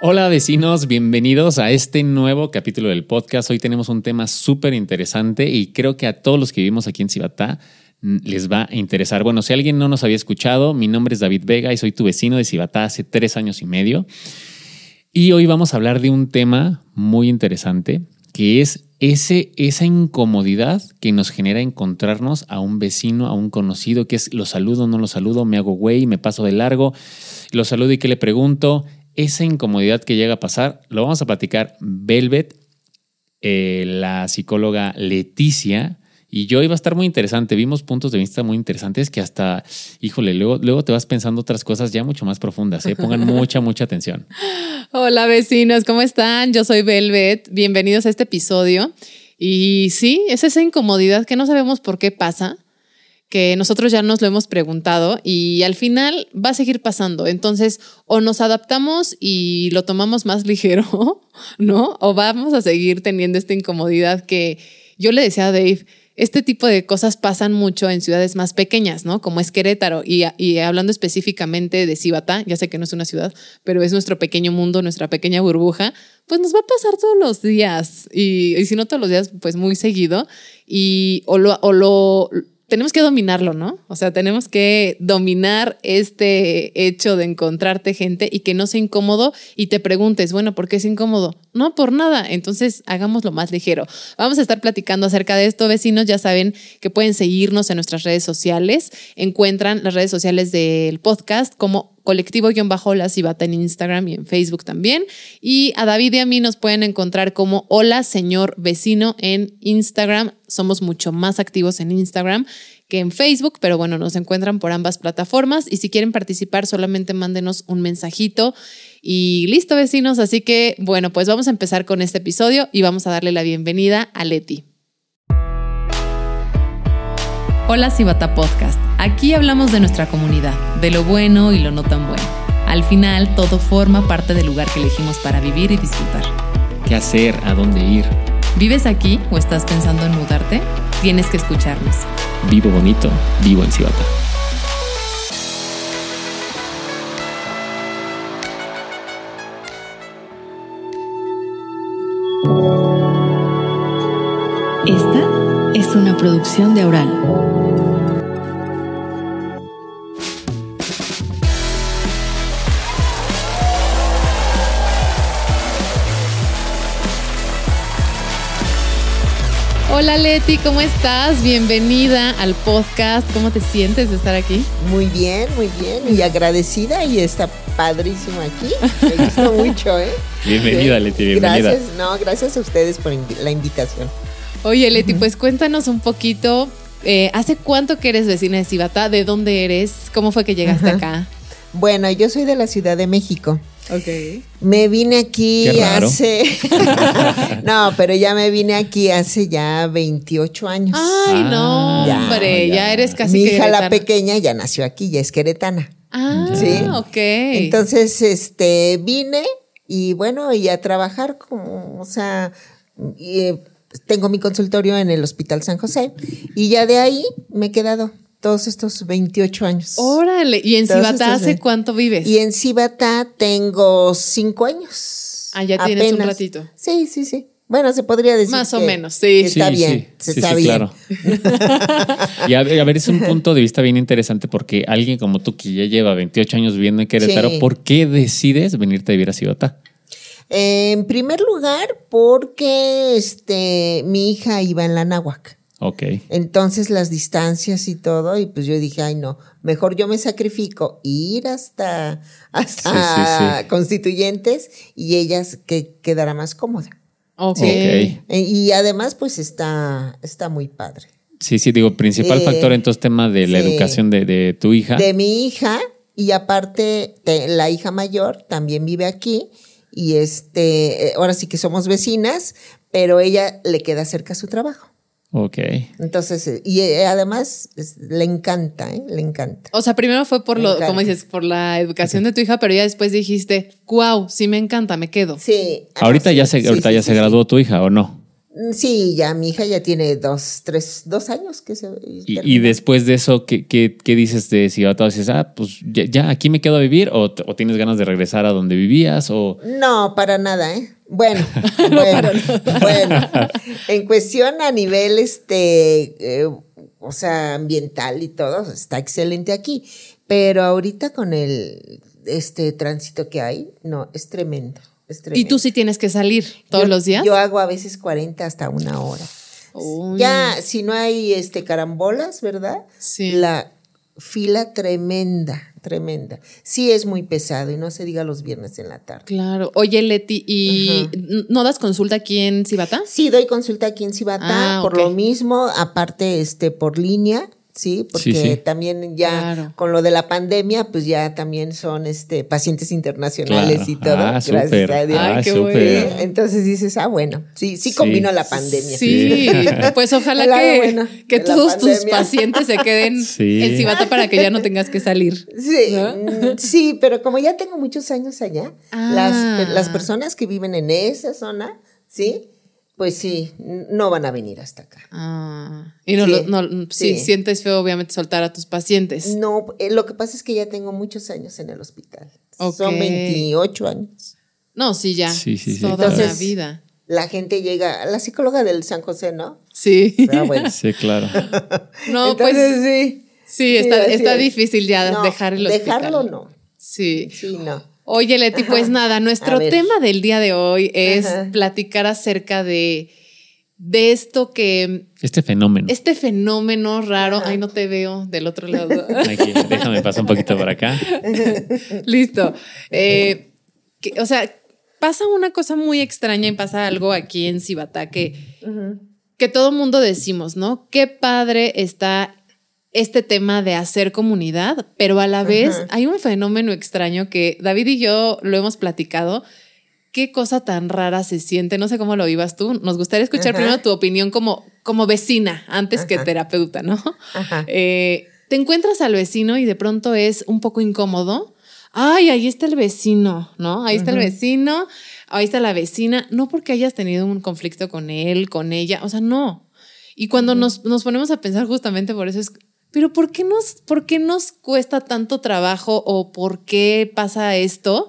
Hola vecinos, bienvenidos a este nuevo capítulo del podcast. Hoy tenemos un tema súper interesante y creo que a todos los que vivimos aquí en Cibatá mm, les va a interesar. Bueno, si alguien no nos había escuchado, mi nombre es David Vega y soy tu vecino de Cibatá hace tres años y medio. Y hoy vamos a hablar de un tema muy interesante que es ese, esa incomodidad que nos genera encontrarnos a un vecino, a un conocido, que es lo saludo, no lo saludo, me hago güey, me paso de largo, lo saludo y qué le pregunto, esa incomodidad que llega a pasar, lo vamos a platicar. Velvet, eh, la psicóloga Leticia, y yo iba a estar muy interesante. Vimos puntos de vista muy interesantes que hasta, híjole, luego, luego te vas pensando otras cosas ya mucho más profundas. ¿eh? Pongan mucha, mucha atención. Hola vecinos, ¿cómo están? Yo soy Velvet. Bienvenidos a este episodio. Y sí, es esa incomodidad que no sabemos por qué pasa que nosotros ya nos lo hemos preguntado y al final va a seguir pasando. Entonces, o nos adaptamos y lo tomamos más ligero, ¿no? O vamos a seguir teniendo esta incomodidad que yo le decía a Dave, este tipo de cosas pasan mucho en ciudades más pequeñas, ¿no? Como es Querétaro. Y, hablando específicamente de Cibatá, ya sé que no es una ciudad, pero es nuestro pequeño mundo, nuestra pequeña burbuja, pues nos va a pasar todos los días. Y, y si no todos los días, pues muy seguido. Y o lo, o lo tenemos que dominarlo, ¿no? O sea, tenemos que dominar este hecho de encontrarte gente y que no sea incómodo y te preguntes, bueno, ¿por qué es incómodo? No, por nada. Entonces, hagámoslo más ligero. Vamos a estar platicando acerca de esto, vecinos. Ya saben que pueden seguirnos en nuestras redes sociales. Encuentran las redes sociales del podcast como colectivo-la Cibata en Instagram y en Facebook también. Y a David y a mí nos pueden encontrar como Hola Señor Vecino en Instagram. Somos mucho más activos en Instagram que en Facebook, pero bueno, nos encuentran por ambas plataformas y si quieren participar solamente mándenos un mensajito y listo vecinos, así que bueno, pues vamos a empezar con este episodio y vamos a darle la bienvenida a Leti. Hola Cibata Podcast. Aquí hablamos de nuestra comunidad, de lo bueno y lo no tan bueno. Al final, todo forma parte del lugar que elegimos para vivir y disfrutar. ¿Qué hacer? ¿A dónde ir? ¿Vives aquí o estás pensando en mudarte? Tienes que escucharnos. Vivo bonito, vivo en Cibata. Esta es una producción de Aural. Hola Leti, ¿cómo estás? Bienvenida al podcast. ¿Cómo te sientes de estar aquí? Muy bien, muy bien. Y agradecida y está padrísimo aquí. Me gustó mucho, ¿eh? Bienvenida, Leti, bienvenida. Gracias, no, gracias a ustedes por la invitación. Oye, Leti, pues cuéntanos un poquito. Eh, ¿Hace cuánto que eres vecina de Cibatá? ¿De dónde eres? ¿Cómo fue que llegaste acá? Bueno, yo soy de la Ciudad de México. Ok. Me vine aquí hace. no, pero ya me vine aquí hace ya 28 años. Ay, no, Ya, hombre, ya. ya. eres casi Mi hija, la pequeña, ya nació aquí, ya es queretana. Ah, Sí. ok. Entonces, este, vine y bueno, y a trabajar como, o sea, y, eh, tengo mi consultorio en el Hospital San José y ya de ahí me he quedado todos estos 28 años. Órale, ¿y en Cibatá hace cuánto vives? Y en Cibatá tengo cinco años. Ah, ya tienes un ratito. Sí, sí, sí. Bueno, se podría decir. Más o que menos, sí. Está Sí, bien, sí, está sí, bien. claro. y a ver, a ver, es un punto de vista bien interesante porque alguien como tú que ya lleva 28 años viviendo en Querétaro, Sí. ¿por qué decides venirte a vivir a Cibatá? En primer lugar, porque este, mi hija iba en la náhuac. Ok. Entonces las distancias y todo, y pues yo dije, ay no, mejor yo me sacrifico ir hasta, hasta Sí, sí, sí. constituyentes y ellas que quedará más cómoda. Ok. Ok. Eh, Y además, pues está, está muy padre. Sí, sí, digo, principal Eh, factor entonces tema de la sí. educación de, de tu hija. De mi hija, y aparte te- la hija mayor también vive aquí, y este, eh, ahora sí que somos vecinas, pero ella le queda cerca su trabajo. Ok. Entonces, eh, y eh, además es- le encanta, ¿eh? Le encanta. O sea, primero fue por Me lo, encanta. como dices, por la educación de tu hija, pero ya después dijiste, wow, sí me encanta, me quedo. Sí. ah, Ahorita sí, ya se, sí, ahorita sí, ya sí, se sí. graduó tu hija, ¿o no? Mm, Sí, ya mi hija ya tiene dos, tres, dos años que se. Y, y después de eso, ¿qué, qué, qué dices de Cibatá? ¿Dices, ah, pues ya, ya aquí me quedo a vivir? ¿O, o tienes ganas de regresar a donde vivías? ¿O No, para nada, ¿eh? Bueno, bueno, bueno. En cuestión a nivel, este, eh, o sea, ambiental y todo, está excelente aquí. Pero ahorita con el, este tránsito que hay, no, es tremendo. Es Y tú sí tienes que salir todos Yo- los días. Yo hago a veces 40 hasta una hora. Uy. Ya, si no hay este carambolas, ¿verdad? Sí. La fila tremenda, tremenda. Sí es muy pesado y no se diga los viernes en la tarde. Claro. Oye, Leti, ¿y no das consulta aquí en Cibata? Sí, doy consulta aquí en Cibatá, Ah, por lo mismo, aparte este por línea, sí, porque Sí, sí. también ya Claro. con lo de la pandemia, pues ya también son este pacientes internacionales Claro. y todo, Ah, gracias súper. a Dios. Ay, Ah, qué súper. bueno. Sí, Entonces dices, ah, bueno, sí, sí Sí. combino la pandemia. Sí, pues ojalá que, bueno que todos tus pacientes se queden Sí. en Cibata para que ya no tengas que salir. Sí, ¿No? mm, sí, pero como ya tengo muchos años allá, Ah. las, las personas que viven en esa zona, sí, pues sí, no van a venir hasta acá. Ah, y no, Sí, lo- no sí, sí. sientes feo obviamente soltar a tus pacientes. No, eh, lo que pasa es que ya tengo muchos años en el hospital. Son 28 años. No, sí, ya. Sí, sí, sí, Toda la vida. La gente llega, la psicóloga del San José, ¿no? Sí. Ah, bueno. Sí, claro. No, Entonces, pues sí. sí, está, está es. difícil ya No, dejar el hospital. Dejarlo no. Sí. Sí, no. Oye, Leti, pues nada, nuestro tema del día de hoy es Ajá. platicar acerca de, de esto que, Este fenómeno. este fenómeno raro, Ajá. ay, no te veo del otro lado. Aquí, déjame pasar un poquito por acá. Listo. Eh, que- o sea, pasa una cosa muy extraña y pasa algo aquí en Cibatá que, que todo mundo decimos, ¿no? Qué padre está este tema de hacer comunidad, pero a la vez hay un fenómeno extraño que David y yo lo hemos platicado. Qué cosa tan rara se siente. No sé cómo lo vivas tú. Nos gustaría escuchar primero tu opinión como, como vecina antes que terapeuta, ¿no? Eh, te encuentras al vecino y de pronto es un poco incómodo. Ay, ahí está el vecino, ¿no? Ahí está el vecino, ahí está la vecina. No porque hayas tenido un conflicto con él, con ella, o sea, no. Y cuando nos, nos ponemos a pensar justamente por eso es, pero ¿por qué, nos, ¿por qué nos cuesta tanto trabajo o por qué pasa esto?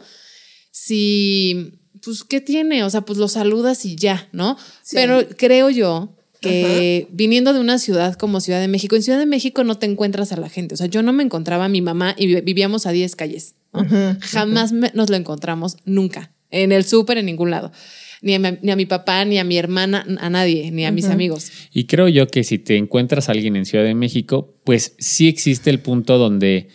Si, pues, ¿qué tiene? O sea, pues lo saludas y ya, ¿no? Sí. Pero creo yo que viniendo de una ciudad como Ciudad de México, en Ciudad de México no te encuentras a la gente. O sea, yo no me encontraba a mi mamá y vi- vivíamos a 10 calles. ¿no? Jamás me- nos lo encontramos, nunca. En el súper, en ningún lado. Ni a, mi, ni a mi papá, ni a mi hermana, a nadie, ni a mis amigos. Y creo yo que si te encuentras a alguien en Ciudad de México, pues sí existe el punto donde,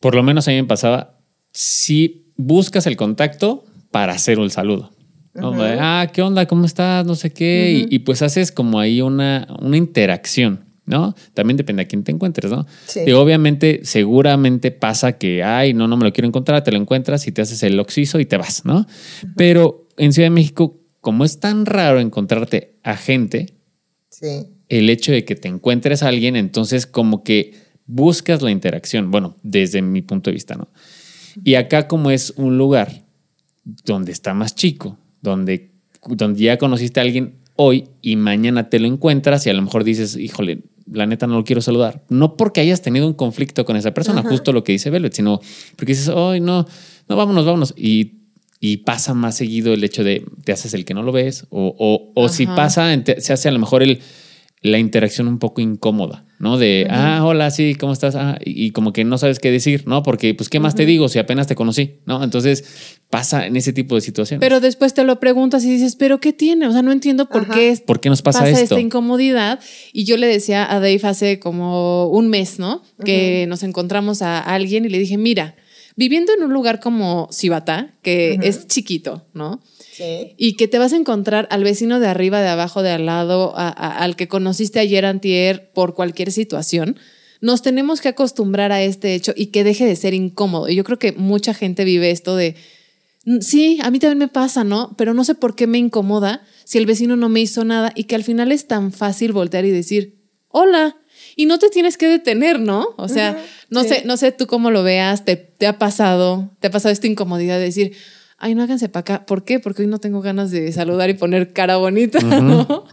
por lo menos a mí me pasaba, si buscas el contacto para hacer un saludo. ¿no? De, Ah, ¿qué onda? ¿Cómo estás? No sé qué. y, y pues haces como ahí una, una interacción, ¿no? También depende a quién te encuentres, ¿no? Sí. Y obviamente, seguramente pasa que, ay, no, no me lo quiero encontrar, te lo encuentras y te haces el oxiso y te vas, ¿no? Pero en Ciudad de México, como es tan raro encontrarte a gente, Sí. el hecho de que te encuentres a alguien, entonces como que buscas la interacción, bueno, desde mi punto de vista, ¿no? Y acá como es un lugar donde está más chico, donde, donde ya conociste a alguien hoy y mañana te lo encuentras y a lo mejor dices, híjole, la neta no lo quiero saludar. No porque hayas tenido un conflicto con esa persona, justo lo que dice Velvet, sino porque dices, ay, no, no, vámonos, vámonos. Y, y pasa más seguido el hecho de te haces el que no lo ves o, o, o si pasa, se hace a lo mejor el, la interacción un poco incómoda, ¿no? De, ah, hola, sí, ¿cómo estás? Ah, y, y como que no sabes qué decir, ¿no? Porque, pues, ¿qué más te digo si apenas te conocí, ¿no? Entonces pasa en ese tipo de situaciones. Pero después te lo preguntas y dices, ¿pero qué tiene? O sea, no entiendo por Ajá. qué es- ¿Por qué nos pasa, esto? esta incomodidad. Y yo le decía a Dave hace como un mes, ¿no? Que nos encontramos a alguien y le dije, mira, viviendo en un lugar como Cibatá, que es chiquito, ¿no? Sí. Y que te vas a encontrar al vecino de arriba, de abajo, de al lado, a- a- al que conociste ayer, antier, por cualquier situación. Nos tenemos que acostumbrar a este hecho y que deje de ser incómodo. Y yo creo que mucha gente vive esto de, "Mm, sí, a mí también me pasa, ¿no? Pero no sé por qué me incomoda si el vecino no me hizo nada y que al final es tan fácil voltear y decir, hola. Y no te tienes que detener, ¿no? O sea, no sí. sé, no sé tú cómo lo veas, te, te ha pasado, te ha pasado esta incomodidad de decir, ay, no háganse para acá. ¿Por qué? Porque hoy no tengo ganas de saludar y poner cara bonita, ¿no?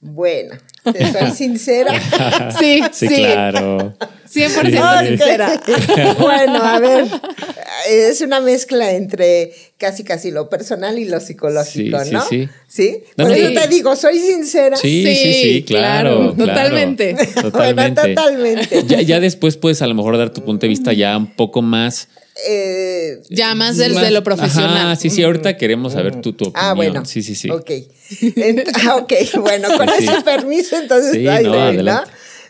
Bueno, te soy sincera. Sí, Sí, sí. claro. 100% Sí. sincera. bueno, a ver, es una mezcla entre casi casi lo personal y lo psicológico, Sí, sí, ¿no? sí. ¿Sí? No, Por no, eso sí. te digo, soy sincera. Sí, sí, sí, Sí, claro. claro, claro. totalmente. Totalmente. Bueno, totalmente. Ya, ya después puedes a lo mejor dar tu punto de vista ya un poco más. Eh, Ya más desde más- lo profesional. Ajá, sí, sí, ahorita queremos saber tu, tu opinión. Ah, bueno. Sí, sí, sí. Ok. Ent- ah, ok, bueno, con Sí, sí. ese permiso, entonces. Sí, ahí no.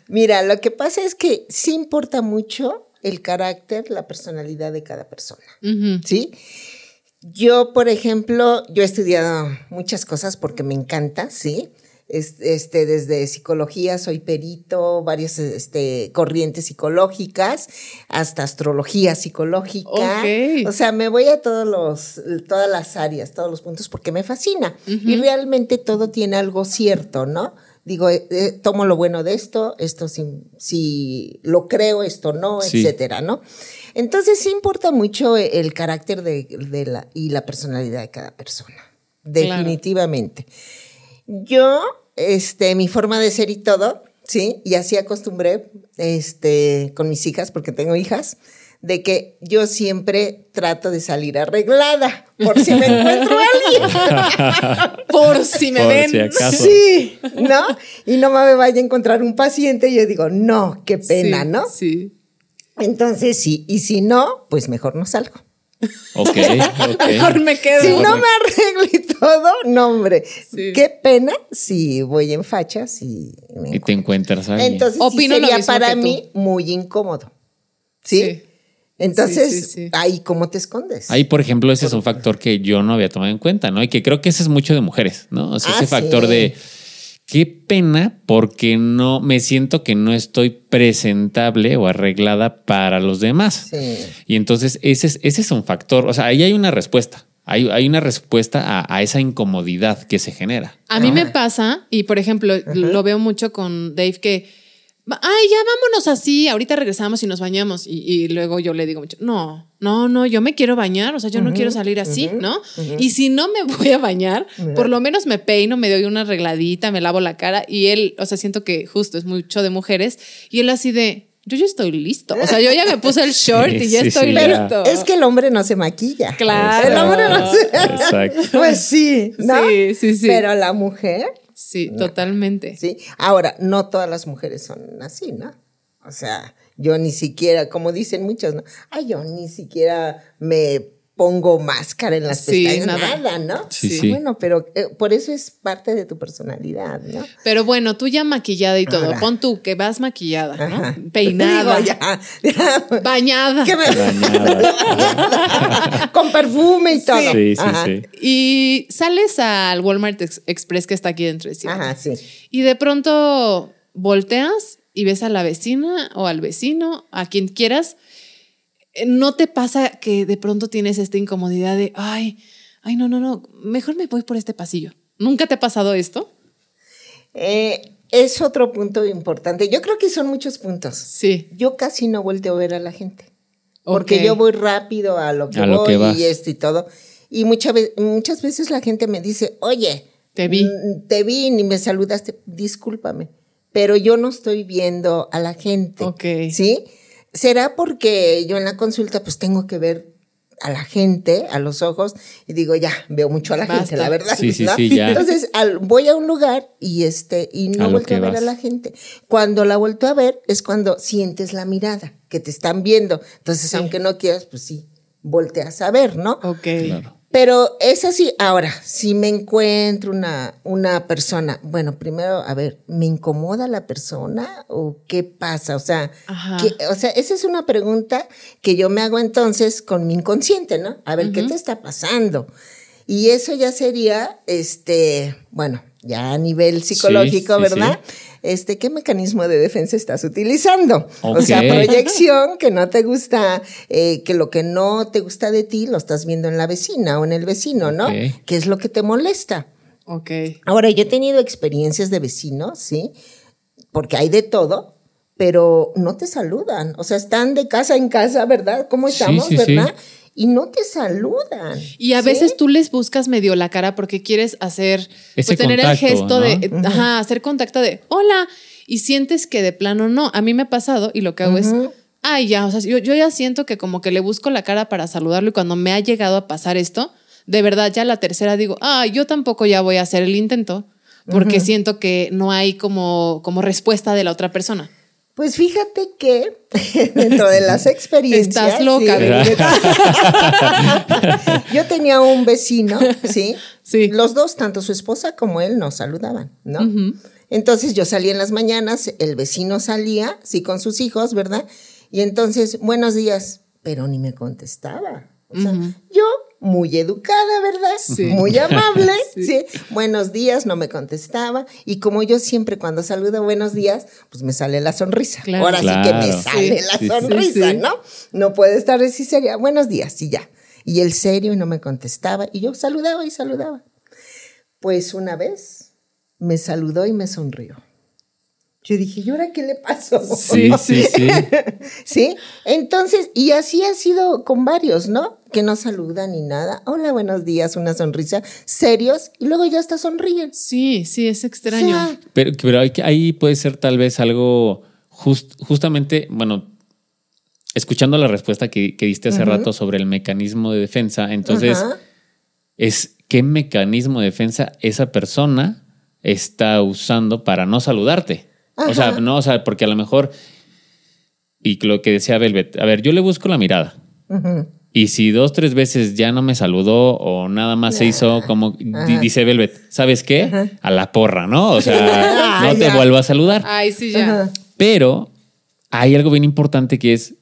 Mira, lo que pasa es que sí importa mucho el carácter, la personalidad de cada persona. ¿Sí? Yo, por ejemplo, yo he estudiado muchas cosas porque me encanta, ¿sí? Es- Este, desde psicología, soy perito, varias este, corrientes psicológicas, hasta astrología psicológica. Ok. O sea, me voy a todos los, todas las áreas, todos los puntos, porque me fascina. Y realmente todo tiene algo cierto, ¿no? Digo, eh, eh, tomo lo bueno de esto, esto si, si lo creo, esto no, Sí. etcétera, ¿no? Entonces sí importa mucho el carácter de, de la, y la personalidad de cada persona, definitivamente. Yo, este, mi forma de ser y todo, sí, y así acostumbré, este, con mis hijas, porque tengo hijas, de que yo siempre trato de salir arreglada, por si me encuentro a alguien. Por si me Por ven. si acaso. Sí, ¿no? Y no me vaya a encontrar un paciente y yo digo, no, qué pena, Sí, ¿no? Sí. Entonces sí, y si no, pues mejor no salgo. Ok, ok. Mejor me quedo. Si no me arreglo y todo, no, hombre. Sí. Qué pena si voy en fachas y me Y te encuentras a alguien. Entonces Opino sería para mí muy incómodo. ¿Sí? Sí. Entonces, Sí, sí, sí. ahí cómo te escondes. Ahí, por ejemplo, ese es un factor que yo no había tomado en cuenta, ¿no? Y que creo que ese es mucho de mujeres, ¿no? O sea, Ah, ese factor sí. de qué pena porque no me siento que no estoy presentable o arreglada para los demás. Sí. Y entonces ese es, ese es un factor. O sea, ahí hay una respuesta. Hay, hay una respuesta a, a esa incomodidad que se genera. A mí me pasa, y por ejemplo, lo veo mucho con Dave, que, ay, ya vámonos así, ahorita regresamos y nos bañamos. Y, y luego yo le digo mucho, no, no, no, yo me quiero bañar, o sea, yo no quiero salir así, ¿no? Y si no me voy a bañar, por lo menos me peino, me doy una arregladita, me lavo la cara. Y él, o sea, siento que justo es mucho de mujeres, y él así de, yo ya estoy listo. O sea, yo ya me puse el short Sí, y ya sí, estoy sí, ya. listo. Es que el hombre no se maquilla. Claro. El hombre no se. Exacto. Pues sí, ¿no? Sí, sí, sí. Pero la mujer, Sí, totalmente. sí. Ahora, no todas las mujeres son así, ¿no? O sea, yo ni siquiera, como dicen muchos, ¿no? Ay, yo ni siquiera me pongo máscara en las Sí, pestañas, nada. nada, ¿no? Sí, sí. Bueno, pero eh, por eso es parte de tu personalidad, ¿no? Pero bueno, tú ya maquillada y todo. Ahora. Pon tú que vas maquillada, Ajá. ¿no? Peinada, Digo, ya, ya. bañada. Me- Bañada. con perfume y todo. Sí, sí, Ajá. sí. Y sales al Walmart Ex- Express que está aquí dentro de sí. Ajá, sí. Y de pronto volteas y ves a la vecina o al vecino, a quien quieras. Eh, ¿No te pasa que de pronto tienes esta incomodidad de, ay, ay, no, no, no, mejor me voy por este pasillo? ¿Nunca te ha pasado esto? Eh, es otro punto importante. Yo creo que son muchos puntos. Sí. Yo casi no volteo a ver a la gente. Porque yo voy rápido a lo que A lo voy que y esto y todo. Y muchas veces, muchas veces la gente me dice, oye, Te vi. te vi ni me saludaste, discúlpame. Pero yo no estoy viendo a la gente. Ok. ¿Sí? ¿Será porque yo en la consulta pues tengo que ver a la gente, a los ojos, y digo, ya, veo mucho a la Basta. gente, la verdad. Sí, sí, ¿no? sí, ya. Entonces, al- voy a un lugar y este, y A no que a ver vas. a la gente. Cuando la vuelto a ver es cuando sientes la mirada, que te están viendo. Entonces, aunque no quieras, pues sí, volteas a ver, ¿no? Ok. Claro. Pero es así. Ahora, si me encuentro una, una persona, bueno, primero, a ver, ¿me incomoda la persona o qué pasa? O sea, Ajá. ¿qué- o sea, esa es una pregunta que yo me hago entonces con mi inconsciente, ¿no? A ver, ¿qué te está pasando? Y eso ya sería, este, bueno, ya a nivel psicológico, sí, ¿verdad? Este, ¿qué mecanismo de defensa estás utilizando? O sea, proyección, que no te gusta, eh, que lo que no te gusta de ti lo estás viendo en la vecina o en el vecino, ¿no? Ok. ¿Qué es lo que te molesta? Ok. Ahora, yo he tenido experiencias de vecinos, ¿sí? Porque hay de todo, pero no te saludan. O sea, están de casa en casa, ¿verdad? ¿Cómo estamos, sí, sí. verdad? Y no te saludan. Y a ¿sí? veces tú les buscas medio la cara porque quieres hacer, pues tener el contacto, gesto de, ajá, hacer contacto de, hola, y sientes que de plano no. A mí me ha pasado y lo que hago es, ay, ya, o sea, yo, yo ya siento que como que le busco la cara para saludarlo y cuando me ha llegado a pasar esto, de verdad ya la tercera digo, ah, yo tampoco ya voy a hacer el intento porque siento que no hay como, como respuesta de la otra persona. Pues fíjate que dentro de las experiencias. Estás loca, sí. Yo tenía un vecino, ¿sí? Sí. Los dos, tanto su esposa como él, nos saludaban, ¿no? Entonces yo salía en las mañanas, el vecino salía, sí, con sus hijos, ¿verdad? Y entonces, buenos días, pero ni me contestaba. O sea, yo muy educada, ¿verdad? Sí. Muy amable, Sí. sí. Buenos días, no me contestaba. Y como yo siempre cuando saludo buenos días, pues me sale la sonrisa. Claro. Ahora sí que me sale Sí. la sonrisa. ¿no? No puede estar así seria. Buenos días, y ya. Y él serio y no me contestaba. Y yo saludaba y saludaba. Pues una vez me saludó y me sonrió. Yo dije, ¿y ahora qué le pasó? Sí, sí, sí. ¿Sí? Entonces, y así ha sido con varios, ¿no? Que no saludan ni nada. Hola, buenos días, una sonrisa, serios, y luego ya hasta sonríen. Sí, sí, es extraño. O sea, Pero, pero ahí puede ser tal vez algo just- justamente, bueno, escuchando la respuesta que, que diste hace rato sobre el mecanismo de defensa, entonces es qué mecanismo de defensa esa persona está usando para no saludarte. O sea, no, o sea, porque a lo mejor, y lo que decía Velvet, a ver, yo le busco la mirada. Y si dos, tres veces ya no me saludó o nada más se hizo como Ajá. dice Velvet, ¿sabes qué? A la porra, ¿no? O sea, no te vuelvo a saludar. Ay, sí, ya. Ajá. Pero hay algo bien importante que es,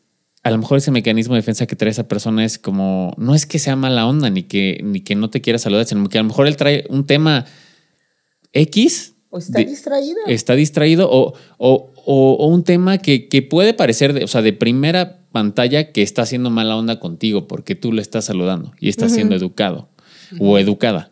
a lo mejor ese mecanismo de defensa que trae esa persona es como, no es que sea mala onda ni que, ni que no te quiera saludar, sino que a lo mejor él trae un tema X. O está de- distraído. Está distraído o, o- o- o un tema que, que puede parecer, de, o sea, de primera pantalla que está haciendo mala onda contigo porque tú le estás saludando y estás siendo educado o educada.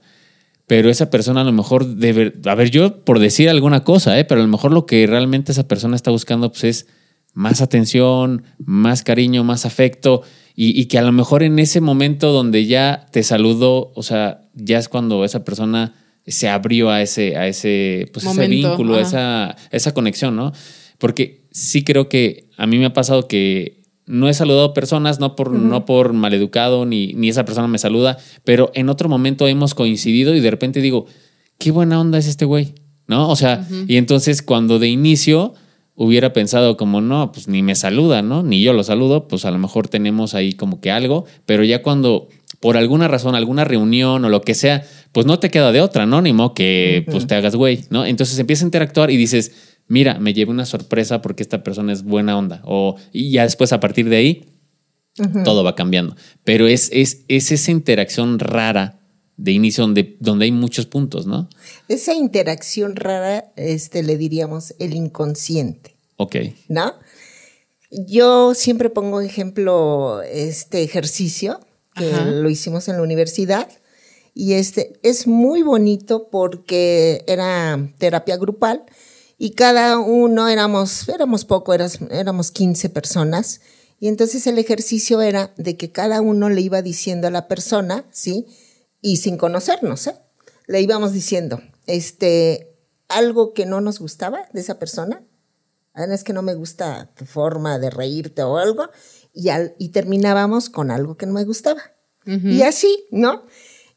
Pero esa persona a lo mejor debe, a ver, yo por decir alguna cosa, ¿eh? pero a lo mejor lo que realmente esa persona está buscando pues, es más atención, más cariño, más afecto y, y que a lo mejor en ese momento donde ya te saludó, o sea, ya es cuando esa persona se abrió a ese, a ese, pues ese vínculo, ajá. esa, esa conexión, ¿no? Porque sí creo que a mí me ha pasado que no he saludado personas, no por, no por maleducado, ni, ni esa persona me saluda, pero en otro momento hemos coincidido y de repente digo, qué buena onda es este güey, ¿no? O sea, y entonces cuando de inicio hubiera pensado como, no, pues ni me saluda, ¿no? Ni yo lo saludo, pues a lo mejor tenemos ahí como que algo, pero ya cuando por alguna razón, alguna reunión o lo que sea, pues no te queda de otra, ¿no? Ni modo que pues te hagas güey, ¿no? Entonces empieza a interactuar y dices, mira, me llevé una sorpresa porque esta persona es buena onda. O, y ya después a partir de ahí, todo va cambiando. Pero es, es, es esa interacción rara de inicio donde, donde hay muchos puntos, ¿no? Esa interacción rara, este, le diríamos el inconsciente, Ok. ¿no? Yo siempre pongo ejemplo este ejercicio que Ajá. lo hicimos en la universidad y este es muy bonito porque era terapia grupal y cada uno éramos éramos poco, eras- éramos 15 personas y entonces el ejercicio era de que cada uno le iba diciendo a la persona, ¿sí? Y sin conocernos, ¿eh? Le íbamos diciendo, este, algo que no nos gustaba de esa persona, Ah, es que no me gusta tu forma de reírte o algo, y, al- y terminábamos con algo que no me gustaba. Y así, ¿no?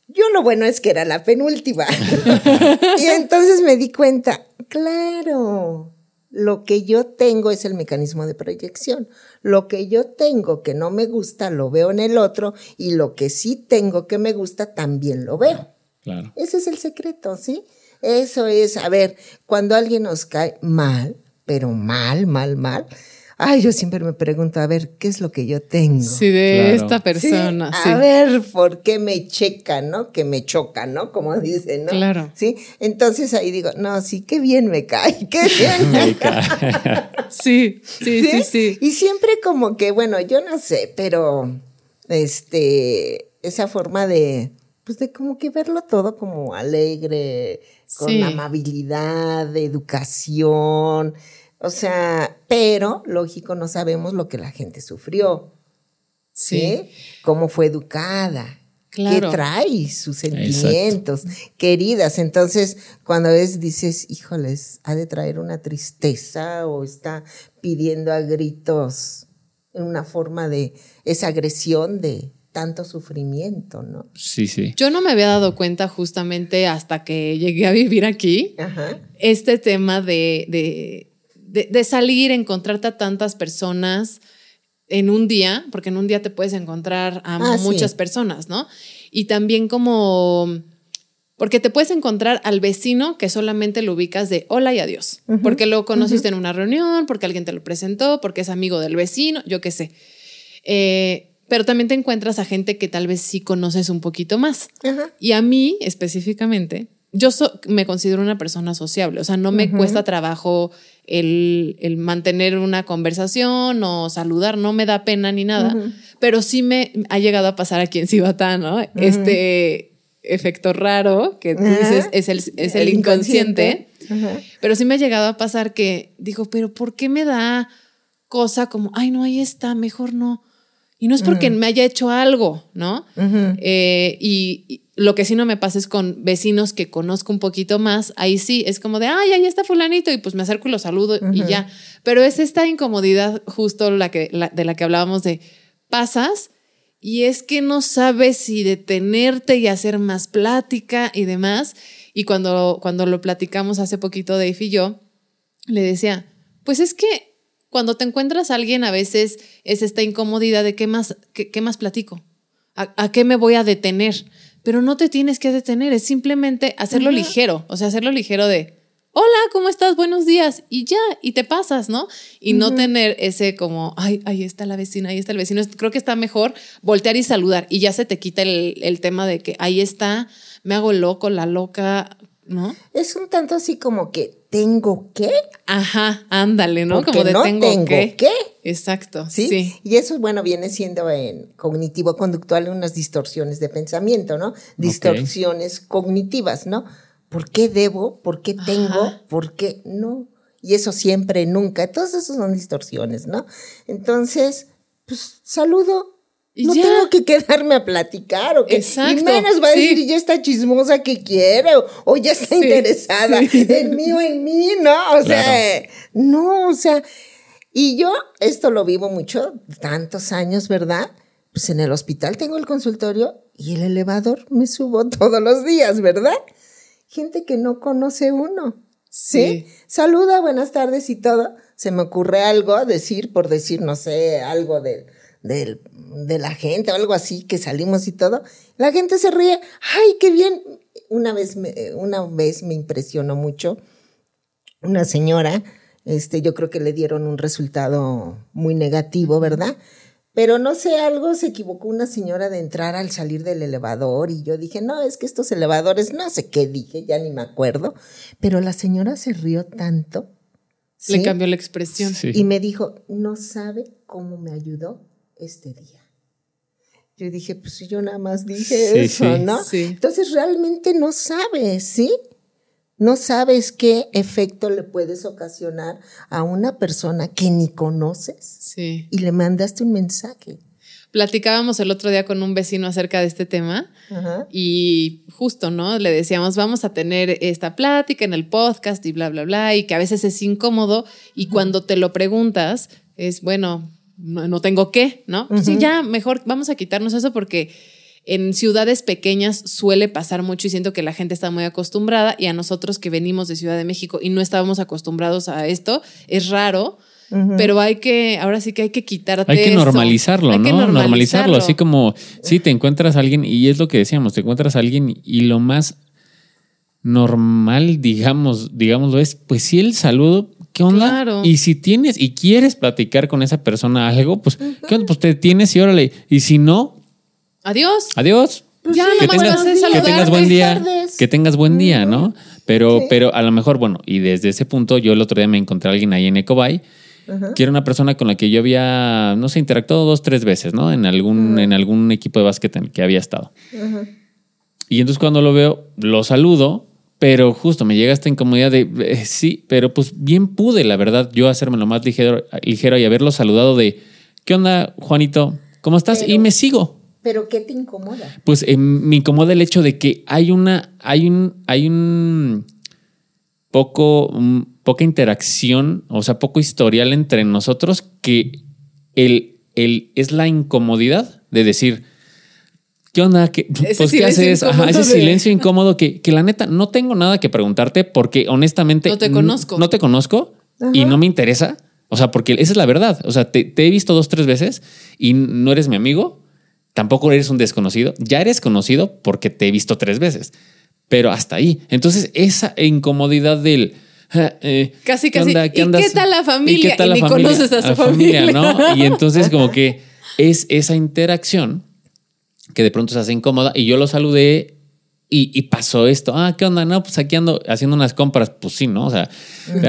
Yo lo bueno es que era la penúltima. y entonces me di cuenta, claro, lo que yo tengo es el mecanismo de proyección. Lo que yo tengo que no me gusta lo veo en el otro y lo que sí tengo que me gusta también lo veo. Claro. Ese es el secreto, ¿sí? Eso es, a ver, cuando alguien nos cae mal, pero mal, mal, mal, ay, yo siempre me pregunto, a ver, ¿qué es lo que yo tengo? Sí, de Claro. esta persona. Sí. A ver, ¿por qué me checa, no? Que me choca, ¿no? Como dicen, ¿no? Claro. Sí, entonces ahí digo, no, sí, qué bien me cae, qué bien me cae. Sí, sí, sí, sí. Y siempre como que, bueno, yo no sé, pero este, esa forma de, pues de como que verlo todo como alegre, con Sí. amabilidad, educación, o sea, pero lógico no sabemos lo que la gente sufrió. ¿sí? Cómo fue educada. Claro. ¿Qué trae? Sus sentimientos, queridas. Entonces, cuando ves, dices, híjoles, ha de traer una tristeza o está pidiendo a gritos una forma de esa agresión de tanto sufrimiento, ¿no? Sí, sí. Yo no me había dado cuenta justamente hasta que llegué a vivir aquí, Ajá. este tema de, de, de, de salir, encontrarte a tantas personas en un día, porque en un día te puedes encontrar a Ah, sí. muchas personas, ¿no? Y también como... Porque te puedes encontrar al vecino que solamente lo ubicas de hola y adiós. Porque lo conociste en una reunión, porque alguien te lo presentó, porque es amigo del vecino, yo qué sé. Eh, pero también te encuentras a gente que tal vez sí conoces un poquito más. Y a mí específicamente, yo so- me considero una persona sociable, o sea, no me cuesta trabajo el, el mantener una conversación o saludar, no me da pena ni nada, pero sí me ha llegado a pasar aquí en Cibatá, ¿no? Este efecto raro que tú dices es el, es el, El inconsciente, inconsciente. Pero sí me ha llegado a pasar que digo, pero ¿por qué me da cosa como, ay, no, ahí está, mejor no? Y no es porque me haya hecho algo, ¿no? Eh, y, y lo que sí no me pasa es con vecinos que conozco un poquito más, ahí sí, es como de, ay, ahí está fulanito, y pues me acerco y lo saludo y ya. Pero es esta incomodidad justo la que, la- de la que hablábamos de pasas y es que no sabes si detenerte y hacer más plática y demás. Y cuando, cuando lo platicamos hace poquito Dave y yo, le decía, pues es que cuando te encuentras a alguien a veces es esta incomodidad de qué más, qué, qué más platico, ¿A, a qué me voy a detener, pero no te tienes que detener, es simplemente hacerlo ligero, o sea, hacerlo ligero de, hola, ¿cómo estás? Buenos días, y ya, y te pasas, ¿no? Y no tener ese como, ay, ahí está la vecina, ahí está el vecino, creo que está mejor voltear y saludar, y ya se te quita el, el tema de que ahí está, me hago loco, la loca, ¿no? Es un tanto así como que tengo que, Ajá, ándale, ¿no? Porque Como de no tengo, tengo que. que. Exacto, ¿sí? sí. Y eso, bueno, viene siendo en cognitivo-conductual unas distorsiones de pensamiento, ¿no? Distorsiones cognitivas, ¿no? ¿Por qué debo? ¿Por qué tengo? Ajá. ¿Por qué no? Y eso siempre, nunca. Todas esas son distorsiones, ¿no? Entonces, pues saludo. Y no ya. tengo que quedarme a platicar o que Exacto, y menos va a sí. decir "Y ya está chismosa que quiere o, o ya está Sí, interesada sí. en mí o en mí, ¿no? O sea, no, o sea, y yo esto lo vivo mucho, tantos años, ¿verdad? Pues en el hospital tengo el consultorio y el elevador me subo todos los días, ¿verdad? Gente que no conoce uno. ¿Sí? Sí. Saluda, buenas tardes y todo. Se me ocurre algo decir, por decir, no sé, algo del, del, de la gente o algo así, que salimos y todo. La gente se ríe. ¡Ay, qué bien! Una vez me, una vez me impresionó mucho una señora, este, yo creo que le dieron un resultado muy negativo, ¿verdad? Pero no sé, algo se equivocó una señora de entrar al salir del elevador y yo dije, no, es que estos elevadores, no sé qué dije, ya ni me acuerdo, pero la señora se rió tanto. Le cambió la expresión. Sí. Y me dijo, no sabe cómo me ayudó este día. Yo dije, pues yo nada más dije Sí, eso, sí. ¿no? Sí. Entonces realmente no sabes, ¿sí? No sabes qué efecto le puedes ocasionar a una persona que ni conoces Sí. y le mandaste un mensaje. Platicábamos el otro día con un vecino acerca de este tema Ajá. y justo, ¿no? Le decíamos, vamos a tener esta plática en el podcast y bla, bla, bla, y que a veces es incómodo y cuando te lo preguntas es, bueno, no, no tengo qué, ¿no? Pues Sí, ya, mejor vamos a quitarnos eso porque en ciudades pequeñas suele pasar mucho y siento que la gente está muy acostumbrada y a nosotros que venimos de Ciudad de México y no estábamos acostumbrados a esto, es raro. Pero hay que, ahora sí que hay que quitarte. Hay que eso. normalizarlo, Hay ¿no? que normalizarlo. Así como, si te encuentras a alguien, y es lo que decíamos, te encuentras a alguien y lo más normal, digamos, digámoslo, es, pues sí, el saludo, ¿qué onda? Claro. Y si tienes y quieres platicar con esa persona algo, pues, ¿qué onda? Pues te tienes y órale. Y si no, Adiós. adiós. Ya, que nomás tengas, que saludar. tengas buen día, tardes. que tengas buen día, ¿no? Pero, Sí. pero a lo mejor, bueno, y desde ese punto, yo el otro día me encontré a alguien ahí en Ecobay, que era una persona con la que yo había, no sé, interactuado dos, tres veces, ¿no? En algún, en algún equipo de básquet en el que había estado. Y entonces cuando lo veo, lo saludo, pero justo me llega esta incomodidad de, eh, sí, pero pues bien pude, la verdad, yo hacerme lo más ligero, ligero y haberlo saludado de, ¿qué onda, Juanito? ¿cómo estás? y me sigo. Pero ¿qué te incomoda? Pues eh, me incomoda el hecho de que hay una, hay un, hay un poco, un- poca interacción, o sea, poco historial entre nosotros que el, el, es la incomodidad de decir, ¿qué onda? ¿Qué, Ese pues, ¿qué haces? Ajá, ese silencio incómodo que, que la neta no tengo nada que preguntarte porque honestamente No te conozco. No te conozco y no me interesa. O sea, porque esa es la verdad. O sea, te, te he visto dos, tres veces y no eres mi amigo. Tampoco eres un desconocido. Ya eres conocido porque te he visto tres veces. Pero hasta ahí. Entonces, esa incomodidad del. ah, eh, Casi, ¿qué casi, onda? ¿y qué tal la familia? Y ni conoces a su la familia. ¿no? Y entonces, como que es esa interacción que de pronto se hace incómoda y yo lo saludé y, y pasó esto. Ah, ¿qué onda? No, pues aquí ando haciendo unas compras. Pues sí, ¿no? O sea,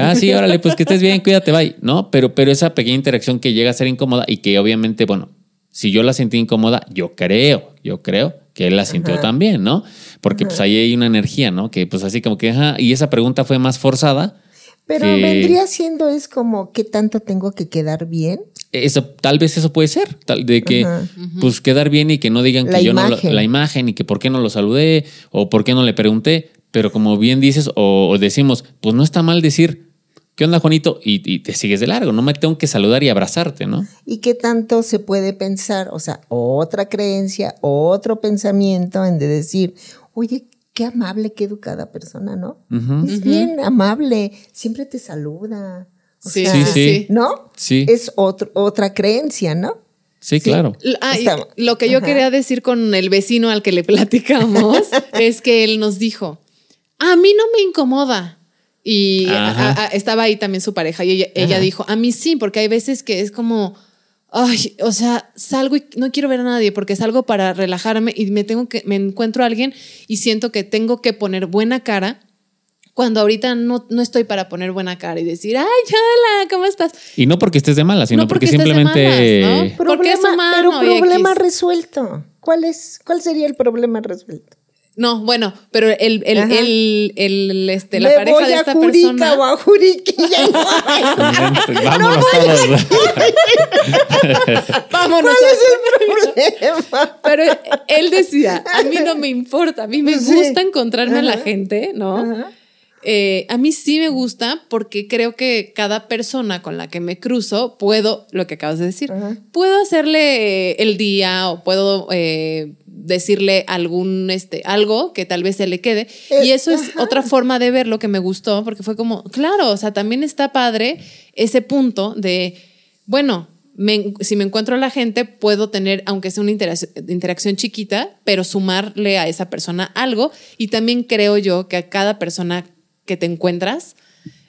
ah, sí, órale, pues que estés bien, cuídate, bye. ¿No? Pero, pero esa pequeña interacción que llega a ser incómoda y que obviamente, bueno, si yo la sentí incómoda, yo creo, yo creo que él la sintió también, ¿no? Porque pues ahí hay una energía, ¿no? Que pues así como que, ajá, y esa pregunta fue más forzada. Pero que- vendría siendo es como qué tanto tengo que quedar bien. Eso, tal vez eso puede ser, tal, de que Ajá. pues quedar bien y que no digan La que yo no lo- la imagen y que por qué no lo saludé o por qué no le pregunté, pero como bien dices o, o decimos, pues no está mal decir, ¿qué onda Juanito? Y, y te sigues de largo, no me tengo que saludar y abrazarte, ¿no? ¿Y qué tanto se puede pensar? O sea, otra creencia, otro pensamiento en de decir, oye, qué amable, qué educada persona, ¿no? Es bien amable, siempre te saluda. O Sí, sea, sí, sí. ¿No? Sí. Es otro, otra creencia, ¿no? Sí, claro. Ah, lo que yo Ajá. quería decir con el vecino al que le platicamos es que él nos dijo, a mí no me incomoda. Y a- a- estaba ahí también su pareja y ella, dijo, a mí sí, porque hay veces que es como, ay, o sea, salgo y no quiero ver a nadie porque salgo para relajarme y me tengo que, me encuentro a alguien y siento que tengo que poner buena cara cuando ahorita no, no estoy para poner buena cara y decir, ay, hola, ¿cómo estás? Y no porque estés de mala, sino No porque, porque estés de simplemente... malas, ¿no? Porque es humano pero y problema X. resuelto. ¿Cuál es? ¿Cuál sería el problema resuelto? No, bueno, pero el, el, Ajá. el, el, este, la Me pareja voy de a esta Jurica persona. o a Juriquilla. Vámonos todos. Vámonos. ¿Cuál es el problema? Pero él decía, a mí no me importa, a mí me Sí. gusta encontrarme a la Ajá. gente, ¿no? Ajá. Eh, a mí sí me gusta porque creo que cada persona con la que me cruzo puedo, lo que acabas de decir, puedo hacerle el día o puedo eh, decirle algún, este, algo que tal vez se le quede. Eh, y eso es otra forma de verlo que me gustó porque fue como, claro, o sea, también está padre ese punto de, bueno, me- si me encuentro a la gente, puedo tener, aunque sea una interac- interacción chiquita, pero sumarle a esa persona algo. Y también creo yo que a cada persona que te encuentras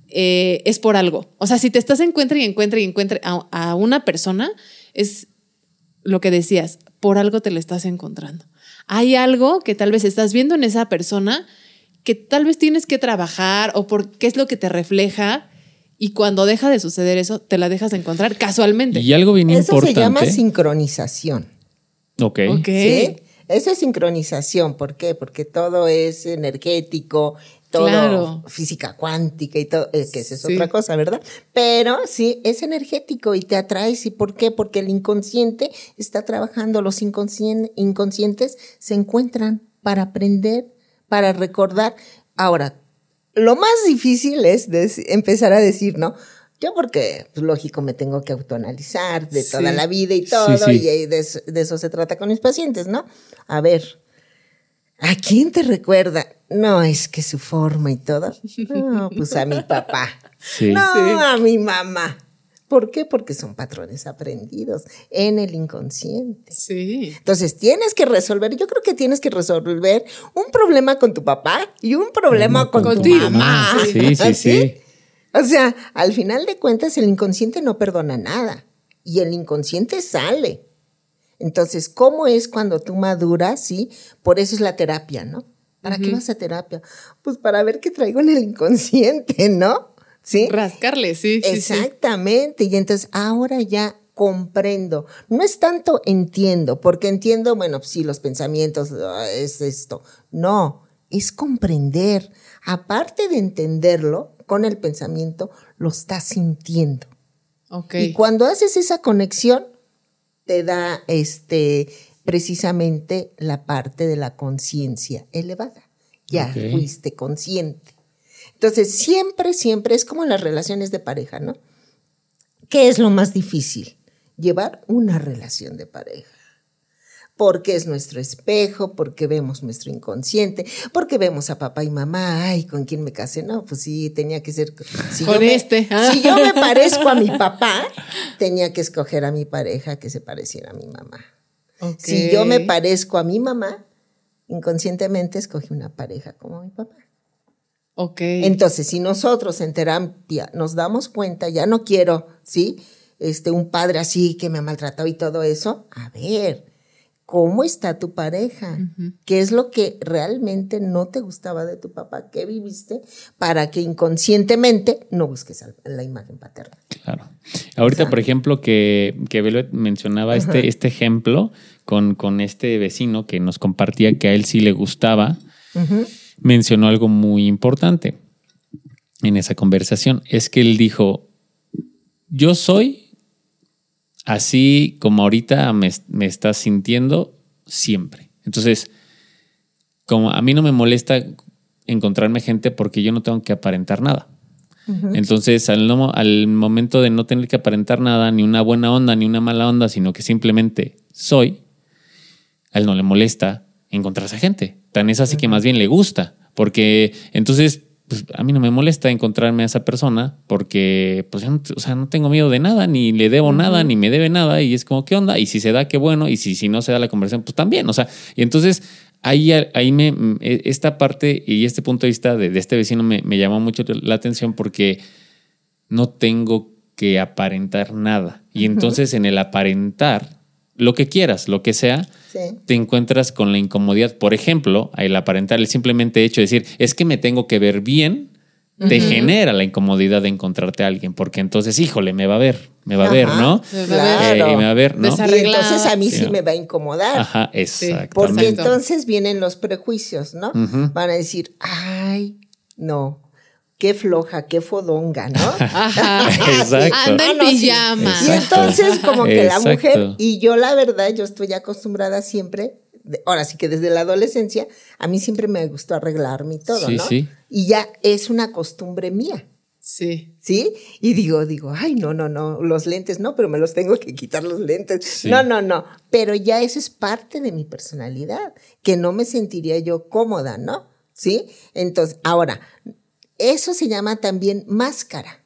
eh, es por algo. O sea, si te estás encuentre y encuentre y encuentre a, a una persona, es lo que decías, por algo te lo estás encontrando. Hay algo que tal vez estás viendo en esa persona que tal vez tienes que trabajar o por qué es lo que te refleja y cuando deja de suceder eso, te la dejas de encontrar casualmente. Y algo bien Eso importante. se llama sincronización. Ok. Ok. ¿sí? Eso es sincronización. ¿Por qué? Porque todo es energético, todo Claro. física cuántica y todo, eh, que esa es Sí. otra cosa, ¿verdad? Pero sí, es energético y te atraes. ¿Y por qué? Porque el inconsciente está trabajando. Los inconscien- inconscientes se encuentran para aprender, para recordar. Ahora, lo más difícil es empezar a decir, ¿no? Yo porque, pues, lógico, me tengo que autoanalizar de toda la vida y todo, sí. y de, eso- de eso se trata con mis pacientes, ¿no? A ver, ¿a quién te recuerda? No, es que su forma y todo. No, pues a mi papá. Sí. No, a mi mamá. ¿Por qué? Porque son patrones aprendidos en el inconsciente. Sí. Entonces tienes que resolver, yo creo que tienes que resolver un problema con tu papá y un problema con, tu mamá. Sí, sí, sí. O sea, al final de cuentas el inconsciente no perdona nada y el inconsciente sale. Entonces, ¿cómo es cuando tú maduras? Sí, por eso es la terapia, ¿no? ¿Para qué vas a terapia? Pues para ver qué traigo en el inconsciente, ¿no? Sí. Rascarle, sí, sí, sí. Exactamente. Y entonces ahora ya comprendo. No es tanto entiendo, porque entiendo, bueno, sí, los pensamientos es esto. No, es comprender. Aparte de entenderlo con el pensamiento, lo estás sintiendo. Ok. Y cuando haces esa conexión, te da este precisamente la parte de la conciencia elevada. Ya Ok. fuiste consciente. Entonces, siempre, siempre es como las relaciones de pareja, ¿no? ¿Qué es lo más difícil? Llevar una relación de pareja. Porque es nuestro espejo, porque vemos nuestro inconsciente, porque vemos a papá y mamá, ay, ¿con quién me casé? No, pues sí, tenía que ser... Si Con yo me- este. Si yo me parezco a mi papá, tenía que escoger a mi pareja que se pareciera a mi mamá. Si yo me parezco a mi mamá, inconscientemente escogí una pareja como mi papá. Ok. Entonces, si nosotros en terapia nos damos cuenta, ya no quiero, ¿sí? Este, un padre así que me ha maltratado y todo eso, a ver, ¿cómo está tu pareja? ¿Qué es lo que realmente no te gustaba de tu papá? ¿Qué viviste? Para que inconscientemente no busques la imagen paterna. Claro. Ahorita, por ejemplo, que, que Velvet mencionaba este, este ejemplo con, con este vecino que nos compartía que a él sí le gustaba, mencionó algo muy importante en esa conversación. Es que él dijo, yo soy así como ahorita me, me estás sintiendo siempre. Entonces, como a mí no me molesta encontrarme gente porque yo no tengo que aparentar nada. Entonces, al, no- al momento de no tener que aparentar nada, ni una buena onda, ni una mala onda, sino que simplemente soy, a él no le molesta encontrarse gente. Tan es así que más bien le gusta, porque entonces pues, a mí no me molesta encontrarme a esa persona porque pues yo no, o sea, no tengo miedo de nada, ni le debo nada, ni me debe nada, y es como, ¿qué onda? Y si se da, qué bueno, y si, si no se da la conversación, pues también, o sea, y entonces ahí, ahí me, esta parte y este punto de vista de, de este vecino me, me llamó mucho la atención porque no tengo que aparentar nada. Y entonces en el aparentar, lo que quieras, lo que sea, Sí. te encuentras con la incomodidad. Por ejemplo, el aparentar, el simplemente hecho de decir, es que me tengo que ver bien, te genera la incomodidad de encontrarte a alguien, porque entonces, híjole, me va a ver, me va a ver, ¿no? Me va a Eh, ver. y me va a ver, ¿no? Y entonces a mí sí, Sí. me va a incomodar. Ajá, Porque exactamente. Exacto. entonces vienen los prejuicios, ¿no? Van a decir, ay, no, qué floja, qué fodonga, ¿no? Ajá. Exacto. Anda en Ah, pijama. Y entonces como que la mujer, y yo la verdad, yo estoy acostumbrada siempre, ahora sí que desde la adolescencia, a mí siempre me gustó arreglarme y todo, Sí, ¿no? sí. Y ya es una costumbre mía. Sí. ¿Sí? Y digo, digo, ay, no, no, no, los lentes no, pero me los tengo que quitar los lentes. Sí. No, no, no. Pero ya eso es parte de mi personalidad, que no me sentiría yo cómoda, ¿no? ¿Sí? Entonces, ahora, eso se llama también máscara.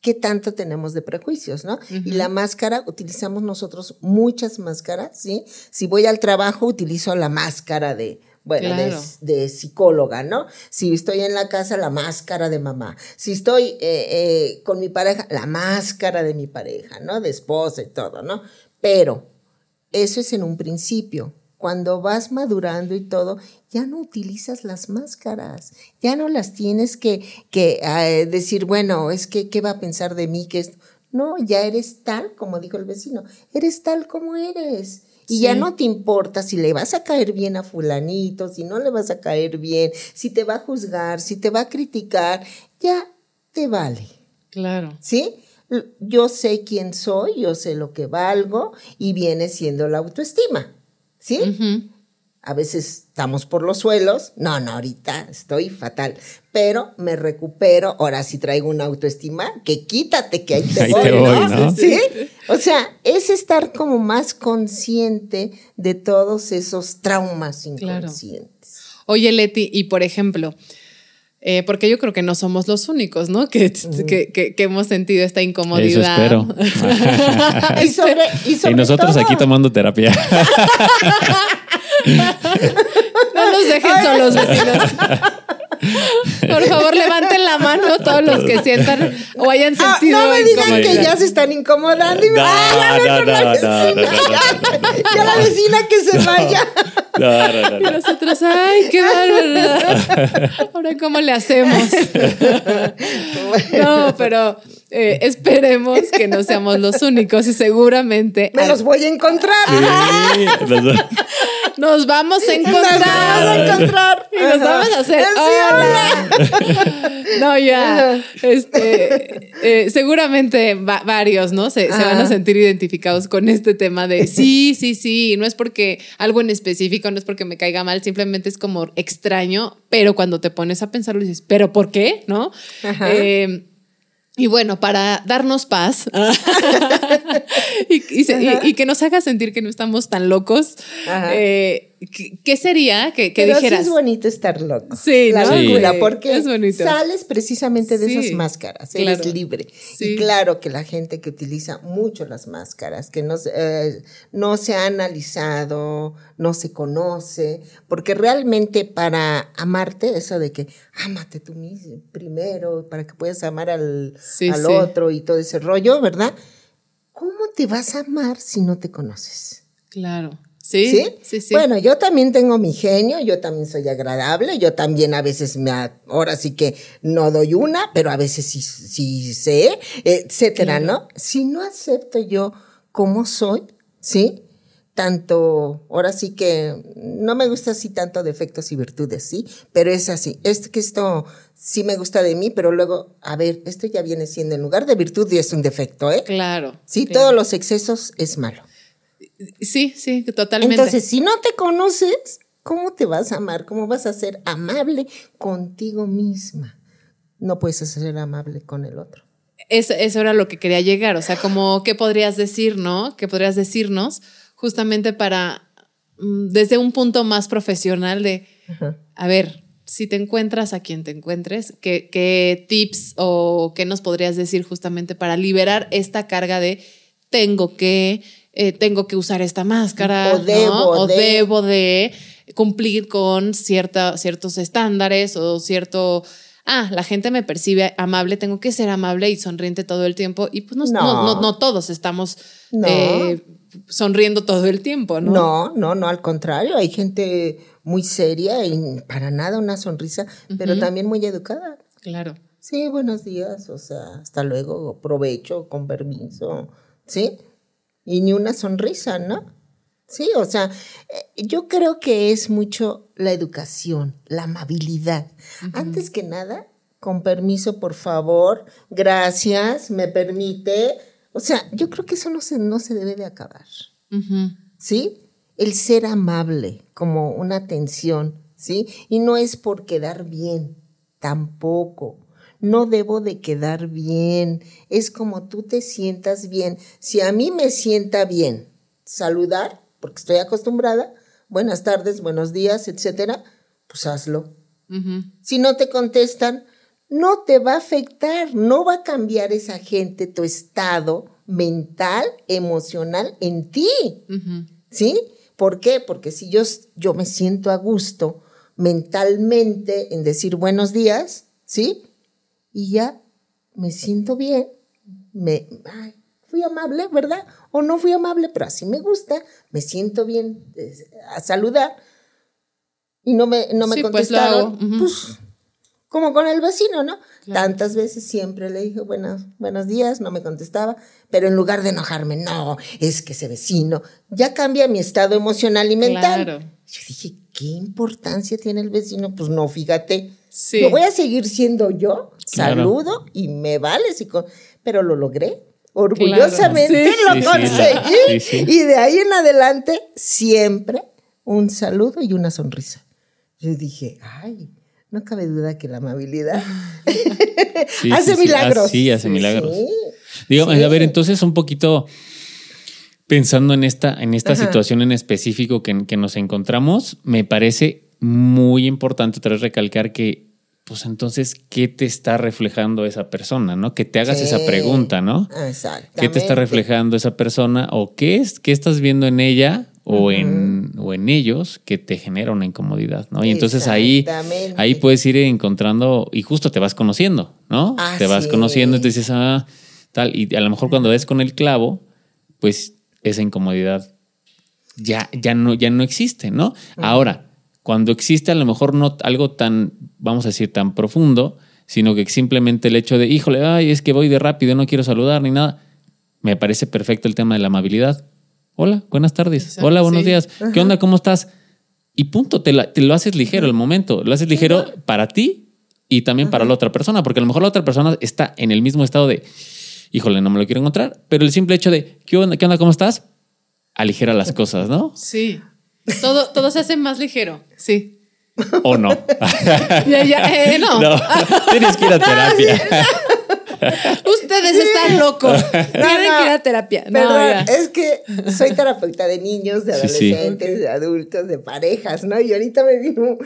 ¿Qué tanto tenemos de prejuicios, no? Y la máscara, utilizamos nosotros muchas máscaras, ¿sí? Si voy al trabajo, utilizo la máscara de, bueno, de- psicóloga, ¿no? Si estoy en la casa, la máscara de mamá. Si estoy eh, eh, con mi pareja, la máscara de mi pareja, ¿no? De esposa y todo, ¿no? Pero eso es en un principio. Cuando vas madurando y todo, ya no utilizas las máscaras, ya no las tienes que, que eh, decir, bueno, es que, ¿qué va a pensar de mí? Que es... No, ya eres tal, como dijo el vecino, eres tal como eres. Y ya no te importa si le vas a caer bien a fulanito, si no le vas a caer bien, si te va a juzgar, si te va a criticar, ya te vale. Claro. ¿sí? Yo sé quién soy, yo sé lo que valgo y viene siendo la autoestima, ¿sí? A veces estamos por los suelos, no, no, ahorita estoy fatal, pero me recupero, ahora sí traigo una autoestima, que quítate, que ahí te Ahí voy, te voy, ¿no? ¿no? ¿Sí? O sea, es estar como más consciente de todos esos traumas Claro. inconscientes. Oye, Leti, y por ejemplo, eh, porque yo creo que no somos los únicos, ¿no? Que, que, que- que hemos sentido esta Eso incomodidad. espero. Y sobre, y sobre y nosotros todo- aquí tomando terapia. No nos dejen solos, vecinos. Por favor, levanten la mano todos los que sientan o hayan Ah, sentido no me digan que ya se están incomodando y me No, ¡Ah, ya no, la no, no, vecina! no, no, Ya, ya la vecina que se vaya. No, no, no, Y no. nosotros, ay, qué bárbaro. Ahora, ¿cómo le hacemos? No, pero Eh, esperemos que no seamos los únicos y seguramente Me los voy a encontrar. Sí, los dos. nos vamos a Nos vamos encontrar. a encontrar. Y nos vamos a hacer. Hola. No, ya. Este, eh, seguramente va- varios, ¿no? Se, se van a sentir identificados con este tema de sí, sí, sí. No es porque algo en específico, no es porque me caiga mal, simplemente es como extraño. Pero cuando te pones a pensarlo, dices, ¿pero por qué? ¿No? Ajá. Eh, y bueno, para darnos paz y, y se- y- y que nos haga sentir que no estamos tan locos, eh, ¿qué, qué sería que, que Pero sí dijeras? es bonito estar loco. Sí, la ¿no? locura, Sí. porque Es bonito. sales precisamente de Sí, esas máscaras, eres claro. libre. Sí. Y claro que la gente que utiliza mucho las máscaras, que no, se- eh, no se ha analizado, no se conoce, porque realmente para amarte, eso de que ámate tú mismo primero, para que puedas amar al, Sí, al sí. otro y todo ese rollo, ¿verdad? ¿Cómo te vas a amar si no te conoces? Claro. Sí, ¿Sí? sí, sí. Bueno, yo también tengo mi genio, yo también soy agradable, yo también a veces me, ahora sí que no doy una, pero a veces sí, sí sé, etcétera, ¿no? Si no acepto yo como soy, ¿sí? Tanto, ahora sí que no me gusta así tanto defectos y virtudes, ¿sí? Pero es así, es que esto sí me gusta de mí, pero luego, a ver, esto ya viene siendo en lugar de virtud y es un defecto, ¿eh? claro. Sí, claro. todos los excesos es malo. Sí, sí, totalmente. Entonces, si no te conoces, ¿cómo te vas a amar? ¿Cómo vas a ser amable contigo misma? No puedes ser amable con el otro. Es- eso era lo que quería llegar. O sea, como, ¿qué podrías decir, no? ¿Qué podrías decirnos justamente para, mm, desde un punto más profesional de, a ver, si te encuentras a quien te encuentres, ¿qué, qué tips o qué nos podrías decir justamente para liberar esta carga de tengo que, eh, tengo que usar esta máscara, O debo ¿no? o de. debo de cumplir con cierta, ciertos estándares o cierto... Ah, la gente me percibe amable, tengo que ser amable y sonriente todo el tiempo. Y pues no, No. no, no, no todos estamos eh, sonriendo todo el tiempo, ¿no? No, no, no, al contrario, hay gente muy seria y para nada una sonrisa, pero también muy educada. Claro. Sí, buenos días, o sea, hasta luego, provecho, con permiso, ¿sí? Y ni una sonrisa, ¿no? Sí, o sea, eh, yo creo que es mucho la educación, la amabilidad. Antes que nada, con permiso, por favor, gracias, me permite. O sea, yo creo que eso no se, no se debe de acabar. ¿sí? El ser amable, como una atención, ¿sí? Y no es por quedar bien, tampoco. No debo de quedar bien, es como tú te sientas bien. Si a mí me sienta bien saludar, porque estoy acostumbrada, buenas tardes, buenos días, etcétera, pues hazlo. Si no te contestan, no te va a afectar, no va a cambiar esa gente tu estado mental, emocional en ti. ¿Sí? ¿Por qué? Porque si yo, yo me siento a gusto mentalmente en decir buenos días, ¿sí? Y ya me siento bien, me, ay, fui amable, ¿verdad? O no fui amable, pero así me gusta, me siento bien eh, a saludar y no me, no me Sí, pues, contestaron, hago, ujú. pues como con el vecino, ¿no? Tantas veces siempre le dije buenos, buenos días, no me contestaba, pero en lugar de enojarme, no, es que ese vecino ya cambia mi estado emocional y mental. Claro. Yo dije, ¿qué importancia tiene el vecino? Pues no, fíjate. Sí. Yo voy a seguir siendo yo, Claro. saludo y me vale, pero lo logré. Orgullosamente Sí. lo conseguí. sí. Y de ahí en adelante, siempre un saludo y una sonrisa. Yo dije, ay, no cabe duda que la amabilidad hace milagros. Sí, hace milagros. Sí. a ver, entonces un poquito pensando en esta, en esta Ajá. situación en específico que, que nos encontramos, me parece muy importante otra vez recalcar que, pues entonces, ¿qué te está reflejando esa persona? ¿No? Que te hagas Sí. esa pregunta, ¿no? Exactamente. ¿Qué te está reflejando esa persona? ¿O qué es, qué estás viendo en ella o, en, o en ellos que te genera una incomodidad, ¿no? Y entonces ahí, ahí puedes ir encontrando y justo te vas conociendo, ¿no? te vas conociendo y te es. dices, ah, tal. Y a lo mejor cuando ves con el clavo, pues esa incomodidad ya, ya, no, ya no existe, ¿no? Ahora, cuando existe a lo mejor no algo tan, vamos a decir, tan profundo, sino que simplemente el hecho de, híjole, ay, es que voy de rápido, no quiero saludar ni nada. Me parece perfecto el tema de la amabilidad. Hola, buenas tardes. Exacto, Hola, buenos sí. días. ¿Qué onda? ¿Cómo estás? Y punto, te, la- te lo haces ligero el momento. Lo haces ligero para ti y también para la otra persona, porque a lo mejor la otra persona está en el mismo estado de, híjole, no me lo quiero encontrar, pero el simple hecho de, ¿qué onda? ¿Qué onda? ¿Cómo estás? Aligera las cosas, ¿no? Sí. Todo, todo se hace más ligero. Sí. ¿O no? Ya, ya, eh, no. no, tienes que ir a terapia. Ustedes están locos. Tienen que ir a terapia. No, Perdón, es que soy terapeuta de niños, de Sí, sí. adolescentes, de adultos, de parejas, ¿no? Y ahorita me vino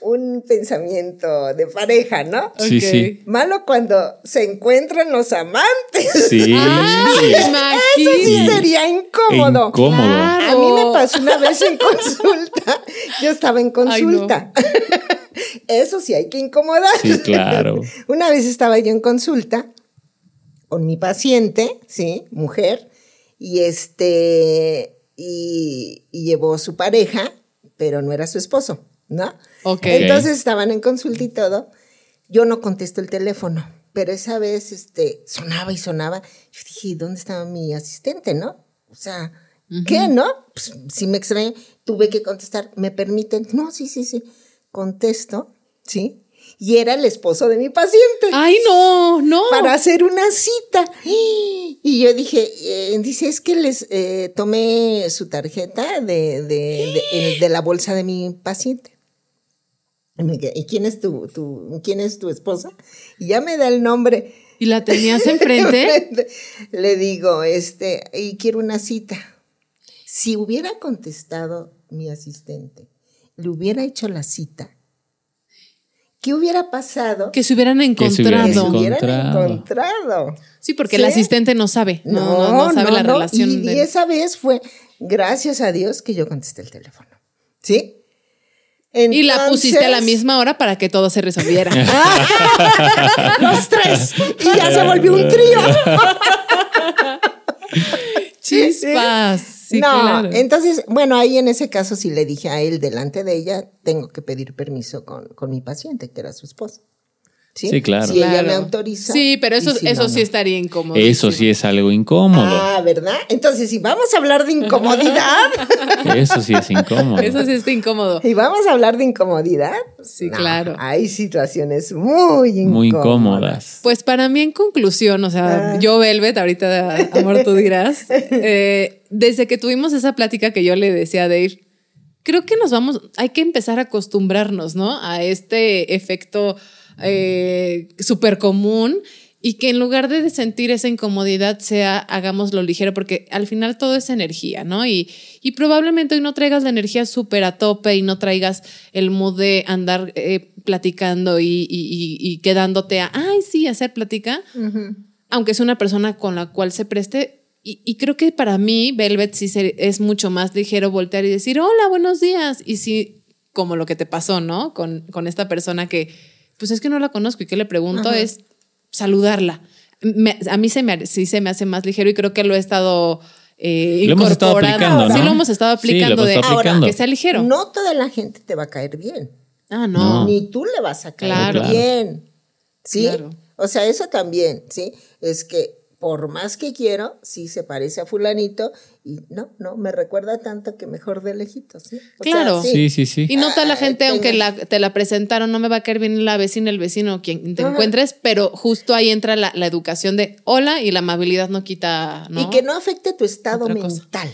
un, pensamiento de pareja, ¿no? Sí, sí. Malo cuando se encuentran los amantes. Sí. Ay, Eso sí Sí. sería incómodo. Incómodo. Claro. A mí me pasó una vez en consulta. Yo estaba en consulta. Eso sí hay que incomodar. Sí, claro. Una vez estaba yo en consulta con mi paciente, sí, mujer, y este, y, y llevó su pareja, pero no era su esposo, ¿no? Entonces estaban en consulta y todo. Yo no contesto el teléfono, pero esa vez este, sonaba y sonaba. Yo dije, ¿dónde estaba mi asistente, no? O sea, ¿qué, no? Pues, si me extrañé, tuve que contestar. ¿Me permiten? No, sí, sí, sí. Contesto, ¿sí? Y era el esposo de mi paciente Ay, no, no. para hacer una cita. Y yo dije, eh, dice, es que les eh, tomé su tarjeta de, de, de la bolsa de mi paciente. Y me quedé, ¿Y quién es tu, tu- quién es tu esposa? Y ya me da el nombre. ¿Y la tenías enfrente? Le digo, este, y quiero una cita. Si hubiera contestado mi asistente, le hubiera hecho la cita, ¿qué hubiera pasado? que se hubieran Que se hubieran Que se encontrado. hubieran encontrado. encontrado. Sí, porque ¿Sí? el asistente no sabe. No, no, no sabe la no. relación. Y, de- y esa vez fue, gracias a Dios, que yo contesté el teléfono. ¿Sí? Y la pusiste a la misma hora para que todo se resolviera. Los tres. Y ya se volvió un trío. Chispas. Sí, no, claro. entonces, bueno, ahí en ese caso sí le dije a él delante de ella, tengo que pedir permiso con, con mi paciente, que era su esposa. Sí, Sí, claro. Si ella Claro. me autoriza. Sí, pero eso, si eso no, sí no. estaría incómodo. Eso sí es algo incómodo. Ah, ¿verdad? Entonces, si vamos a hablar de incomodidad, Eso sí es incómodo. Eso sí está incómodo. y vamos a hablar de incomodidad, Sí, no, claro. Hay situaciones muy incómodas. Muy incómodas. Pues para mí, en conclusión, o sea, Ah. yo, Velvet, ahorita, amor, tú dirás, eh, desde que tuvimos esa plática que yo le decía a Dave, creo que nos vamos, hay que empezar a acostumbrarnos, ¿no? A este efecto eh, súper común y que en lugar de sentir esa incomodidad sea hagámoslo ligero, porque al final todo es energía, ¿no? Y, y probablemente hoy no traigas la energía súper a tope y no traigas el mood de andar eh, platicando y, y- y- y quedándote a, ay, sí, hacer plática, aunque es una persona con la cual se preste. Y, y creo que para mí, Velvet sí se- es mucho más ligero voltear y decir, hola, buenos días. Y sí, como lo que te pasó, ¿no? Con, con esta persona que, pues es que no la conozco y que le pregunto es saludarla. Me- a mí se me, sí se me hace más ligero y creo que lo he estado eh, Lo hemos estado aplicando, Sí, ¿no? lo hemos estado Sí, aplicando de aplicando. que sea ligero. No toda la gente te va a caer bien. ah, no. Ni tú le vas a caer. Claro. bien. ¿Sí? Claro. O sea, eso también, ¿sí? Es que por más que quiero, sí se parece a fulanito y no, no, me recuerda tanto que mejor de lejitos, ¿sí? Sea, Claro. Sí, sí, sí. Y no toda la Ah, gente, aunque la- te la presentaron, no me va a caer bien la vecina, el vecino, quien te Ajá. encuentres, pero justo ahí entra la, la educación de hola y la amabilidad no quita, ¿no? Y que no afecte tu estado Otra mental.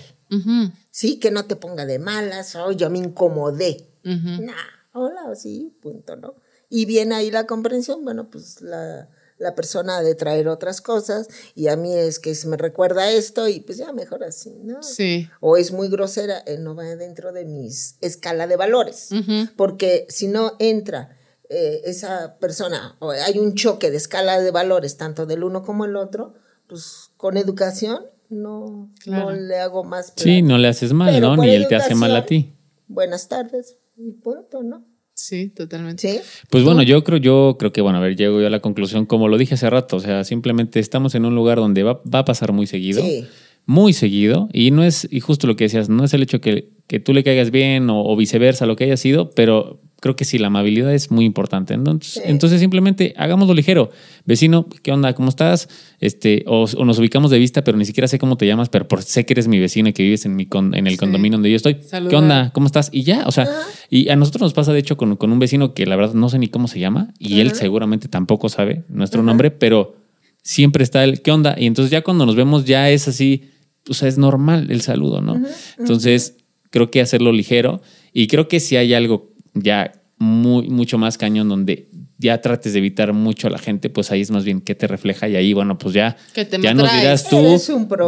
Sí, que no te ponga de malas, oh, yo me incomodé. ujú. Nah, hola, sí, punto, ¿no? Y viene ahí la comprensión, bueno, pues la, la persona ha de traer otras cosas y a mí es que se me recuerda esto y pues ya mejor así, ¿no? Sí. O es muy grosera, eh, no va dentro de mis escala de valores, porque si no entra eh, esa persona o hay un choque de escala de valores tanto del uno como el otro, pues con educación no, Claro. no le hago más. Sí, plática. no le haces mal, Pero ¿no? Ni él te hace mal a ti. Buenas tardes, y punto, ¿no? Sí, totalmente. Sí. Pues bueno, yo creo, yo creo que, bueno, a ver, llego yo a la conclusión, como lo dije hace rato, o sea, simplemente estamos en un lugar donde va, va a pasar muy seguido, Sí. Muy seguido, y no es, y justo lo que decías, no es el hecho que, que tú le caigas bien o, o viceversa, lo que haya sido, pero creo que sí, la amabilidad es muy importante. Entonces, entonces simplemente hagámoslo ligero. Vecino, ¿qué onda? ¿Cómo estás? Este, o, o nos ubicamos de vista, pero ni siquiera sé cómo te llamas, pero por, sé que eres mi vecino y que vives en, mi con- en el condominio donde yo estoy. ¿Qué onda? ¿Cómo estás? Y ya, o sea, y a nosotros nos pasa de hecho con, con un vecino que la verdad no sé ni cómo se llama y él seguramente tampoco sabe nuestro nombre, pero siempre está el, ¿qué onda? Y entonces ya cuando nos vemos ya es así, o sea, es normal el saludo, ¿no? Entonces creo que hacerlo ligero y creo que si hay algo ya muy, mucho más cañón donde ya trates de evitar mucho a la gente, pues ahí es más bien qué te refleja y ahí, bueno, pues ya, ¿Qué tema ya nos dirás tú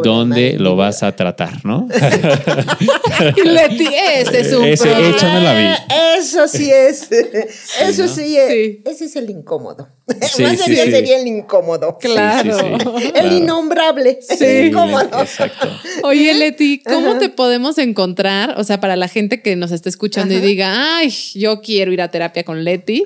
dónde mi lo vas a tratar, ¿no? Este es un Ese- problema. échame la vi. Eso sí es. Eso ¿no? sí es. Sí. Ese es el incómodo. Sí, Más sí, sería sí. sería el incómodo. Claro. Sí, sí, sí, El claro. innombrable. Sí. El incómodo. Exacto. Oye, Leti, ¿cómo te podemos encontrar? O sea, para la gente que nos está escuchando y diga, ay, yo quiero ir a terapia con Leti,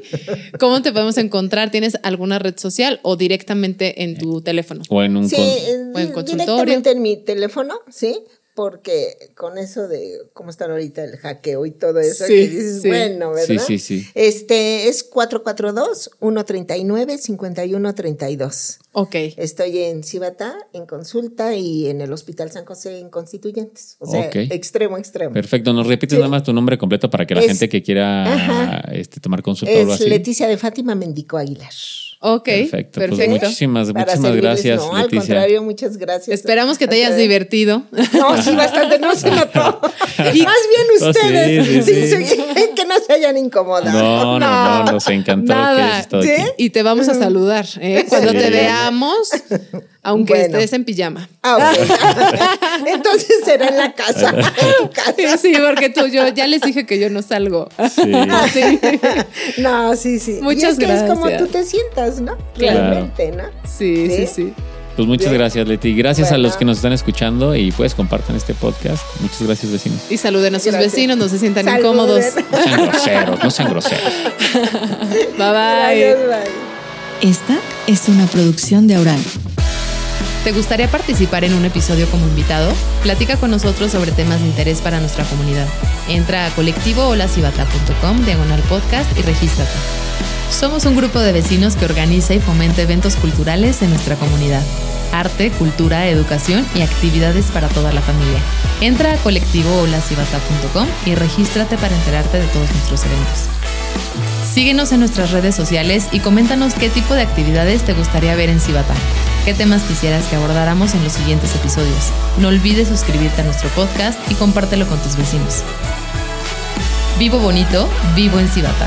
¿cómo te podemos encontrar? ¿Tienes alguna red social o directamente en tu teléfono? O en un Sí, con- eh, o en consultorio. directamente en mi teléfono, sí, porque con eso de cómo están ahorita el hackeo y todo eso, Sí, que dices, sí. bueno, ¿verdad? Sí, sí, sí. Este es 442-139-5132. Ok. Estoy en Cibata, en consulta, y en el Hospital San José en Constituyentes. O sea, Ok. extremo, extremo. Perfecto. ¿Nos repites Sí. nada más tu nombre completo para que la Es- gente que quiera este, tomar consulta o algo Es así? Leticia de Fátima Mendico Aguilar. Ok. Perfecto. Perfecto. Pues muchísimas, Para muchísimas servirles, gracias, No, al Leticia. contrario, muchas gracias. Esperamos que te hayas divertido. No, sí, bastante, no se notó. Más bien ustedes, sí, sí, sí, sí, que no se hayan incomodado. No, no, no, nos encantó que Nada. hayas aquí. Y te vamos a saludar ¿eh? cuando Sí. te veamos, aunque Bueno. estés en pijama. Ah, ok. Entonces será en la casa, en tu casa. Sí, porque tú, yo ya les dije que yo no salgo. Sí. Sí. No, sí, sí. y Muchas es que es como gracias. tú te sientas, ¿no? Claro. Realmente, ¿no? Sí, sí, ¿Sí? sí. Pues muchas Bien. gracias, Leti. Gracias a los que nos están escuchando y pues compartan este podcast. Muchas gracias, vecinos. Y saluden a sus Gracias. vecinos, no se sientan Saluden. incómodos. No sean groseros, no sean groseros. Bye bye. Gracias, bye. Esta es una producción de Aural. ¿Te gustaría participar en un episodio como invitado? Platica con nosotros sobre temas de interés para nuestra comunidad. Entra a colectivoholacibata.com, diagonal podcast y regístrate. Somos un grupo de vecinos que organiza y fomenta eventos culturales en nuestra comunidad. Arte, cultura, educación y actividades para toda la familia. Entra a colectivoholacibata.com y regístrate para enterarte de todos nuestros eventos. Síguenos en nuestras redes sociales y coméntanos qué tipo de actividades te gustaría ver en Cibata. ¿Qué temas quisieras que abordáramos en los siguientes episodios? No olvides suscribirte a nuestro podcast y compártelo con tus vecinos. Vivo bonito, vivo en Cibata.